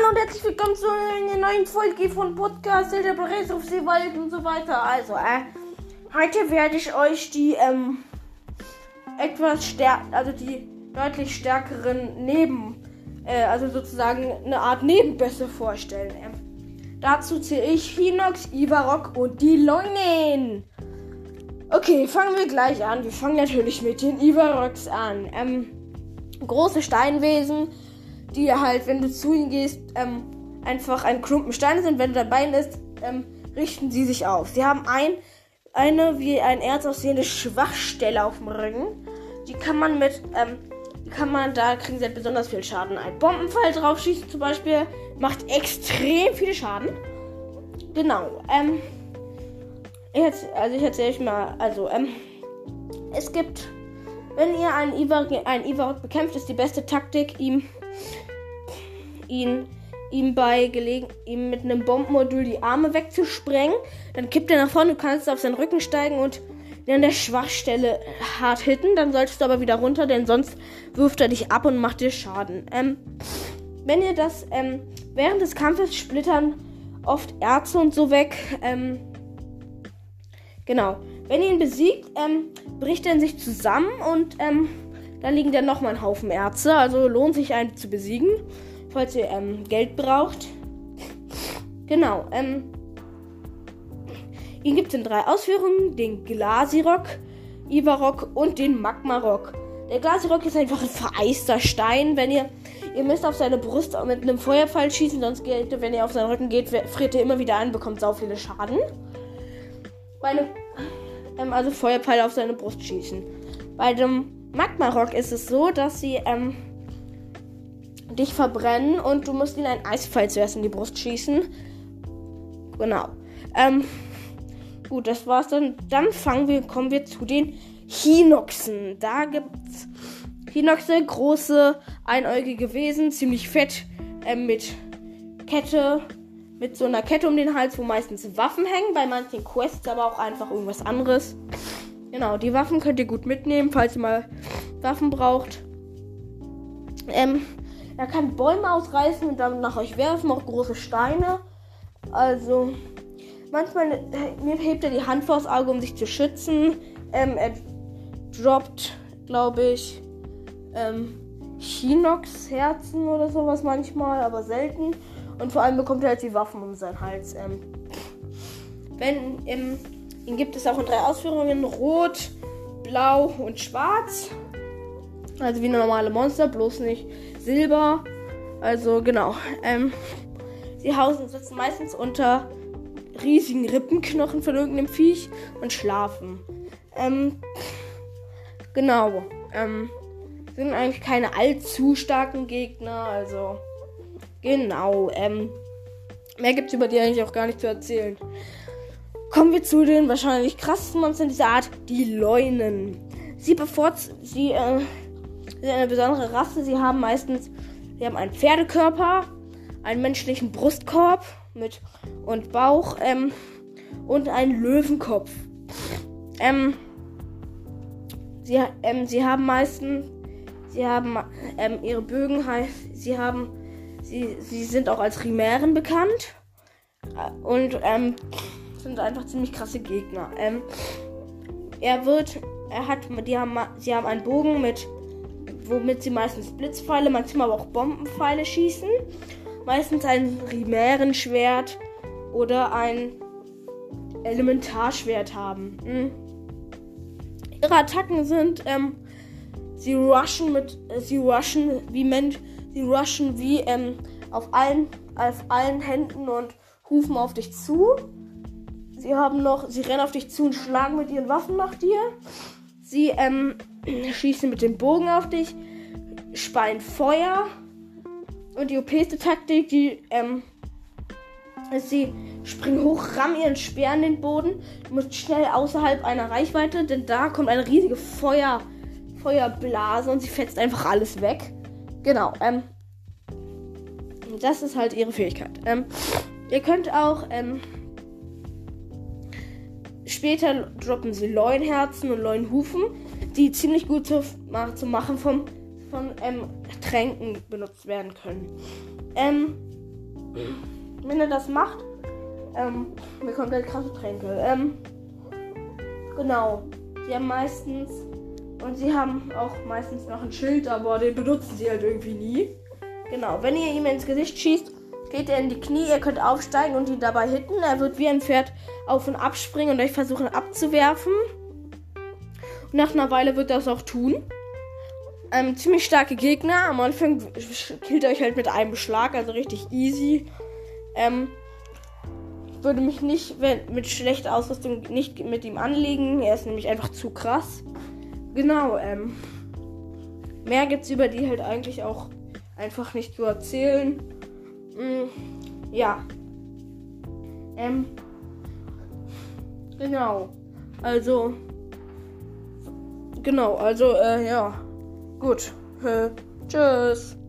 Hallo und herzlich willkommen zu einer neuen Folge von Podcast der Preis auf Seewald und so weiter. Also, äh, heute werde ich euch die, ähm, etwas stärker, also die deutlich stärkeren Neben, äh, also sozusagen eine Art Nebenbässe vorstellen. Ähm, dazu zähle ich Hinox, Ivarok und die Leunen. Okay, fangen wir gleich an. Wir fangen natürlich mit den Ivaroks an. Ähm, große Steinwesen die halt, wenn du zu ihnen gehst, ähm, einfach ein Klumpen Steine sind. Wenn du dabei bist, ähm, richten sie sich auf. Sie haben ein, eine wie ein Erz aussehende Schwachstelle auf dem Rücken. Die kann man mit, ähm, die kann man, da kriegen sie halt besonders viel Schaden. Ein Bombenpfeil draufschießen zum Beispiel macht extrem viel Schaden. Genau, ähm, jetzt, also ich erzähle euch mal, also, ähm, es gibt, wenn ihr einen Ivarok, einen Ivarok bekämpft, ist die beste Taktik, ihm ihn ihm bei gelegen, ihm mit einem Bombenmodul die Arme wegzusprengen. Dann kippt er nach vorne, du kannst auf seinen Rücken steigen und an der Schwachstelle hart hitten. Dann solltest du aber wieder runter, denn sonst wirft er dich ab und macht dir Schaden. Ähm, wenn ihr das ähm, während des Kampfes splittern oft Erze und so weg. Ähm, genau. Wenn ihr ihn besiegt, ähm, bricht er in sich zusammen und ähm, da liegen dann nochmal ein Haufen Erze. Also lohnt sich einen zu besiegen falls ihr ähm, Geld braucht. Genau, ähm, ihn gibt es in drei Ausführungen: den Glasirock, Ivarok und den Magmarock. Der Glasirock ist einfach ein vereister Stein. Wenn ihr, ihr müsst auf seine Brust mit einem Feuerpfeil schießen, sonst geht, wenn ihr auf seinen Rücken geht, friert er immer wieder an, bekommt sau viele Schaden. Bei einem, ähm, also Feuerpfeil auf seine Brust schießen. Bei dem Magmarock ist es so, dass sie, ähm, dich verbrennen und du musst ihnen einen Eisfall zuerst in die Brust schießen. Genau. Ähm, gut, das war's dann. Dann fangen wir, kommen wir zu den Hinoxen. Da gibt's Hinoxe, große, einäugige Wesen, ziemlich fett, ähm, mit Kette, mit so einer Kette um den Hals, wo meistens Waffen hängen, bei manchen Quests aber auch einfach irgendwas anderes. Genau, die Waffen könnt ihr gut mitnehmen, falls ihr mal Waffen braucht. Ähm, er kann Bäume ausreißen und dann nach euch werfen, auch große Steine. Also, manchmal äh, hebt er die Hand vors Auge, um sich zu schützen. Ähm, er droppt, glaube ich, ähm, Chinox-Herzen oder sowas manchmal, aber selten. Und vor allem bekommt er halt die Waffen um seinen Hals. Ähm, wenn, ähm, ihn gibt es auch in drei Ausführungen: Rot, Blau und Schwarz. Also wie normale Monster, bloß nicht Silber. Also genau. Ähm, sie hausen sitzen meistens unter riesigen Rippenknochen von irgendeinem Viech und schlafen. Ähm, genau. Ähm, sind eigentlich keine allzu starken Gegner. Also genau. Ähm, mehr gibt es über die eigentlich auch gar nicht zu erzählen. Kommen wir zu den wahrscheinlich krassesten Monstern dieser Art, die Leunen. Sie bevorzugen, sie äh, sind eine besondere Rasse. Sie haben meistens, sie haben einen Pferdekörper, einen menschlichen Brustkorb mit und Bauch ähm, und einen Löwenkopf. Ähm, sie, ähm, sie haben meistens, sie haben ähm, ihre Bögen heißt, sie haben, sie, sie sind auch als Rimären bekannt und ähm, sind einfach ziemlich krasse Gegner. Ähm, er wird, er hat, die haben, sie haben einen Bogen mit womit sie meistens Blitzpfeile, manchmal aber auch Bombenpfeile schießen. Meistens ein Rimärenschwert oder ein Elementarschwert haben. Mhm. Ihre Attacken sind, ähm, sie rushen mit, äh, sie rushen wie Mensch, sie rushen wie ähm, auf allen, auf allen Händen und rufen auf dich zu. Sie haben noch, sie rennen auf dich zu und schlagen mit ihren Waffen nach dir. Sie ähm, schießen mit dem Bogen auf dich, speien Feuer. Und die OPste Taktik, die ähm, sie springen hoch, rammen ihren Speer in den Boden. Du musst schnell außerhalb einer Reichweite, denn da kommt eine riesige Feuer, Feuerblase und sie fetzt einfach alles weg. Genau, ähm, das ist halt ihre Fähigkeit. Ähm, ihr könnt auch, ähm, Später droppen sie Leunherzen und Leunhufen, die ziemlich gut zu, zu machen vom, von ähm, Tränken benutzt werden können. Ähm, wenn er das macht, ähm, bekommt er krasse Tränke. Ähm, genau. Sie haben meistens und sie haben auch meistens noch ein Schild, aber den benutzen sie halt irgendwie nie. Genau, wenn ihr ihm ins Gesicht schießt, geht er in die Knie, ihr könnt aufsteigen und ihn dabei hitten. Er wird wie ein Pferd auf und abspringen und euch versuchen abzuwerfen. Und nach einer Weile wird er das auch tun. Ähm, ziemlich starke Gegner. Am Anfang killt er euch halt mit einem Schlag, also richtig easy. Ähm, würde mich nicht mit schlechter Ausrüstung nicht mit ihm anlegen. Er ist nämlich einfach zu krass. Genau, ähm. Mehr gibt's über die halt eigentlich auch einfach nicht zu erzählen. Mm, ja. Ähm. Genau. Also. Genau, also, äh, ja. Gut. Äh, tschüss.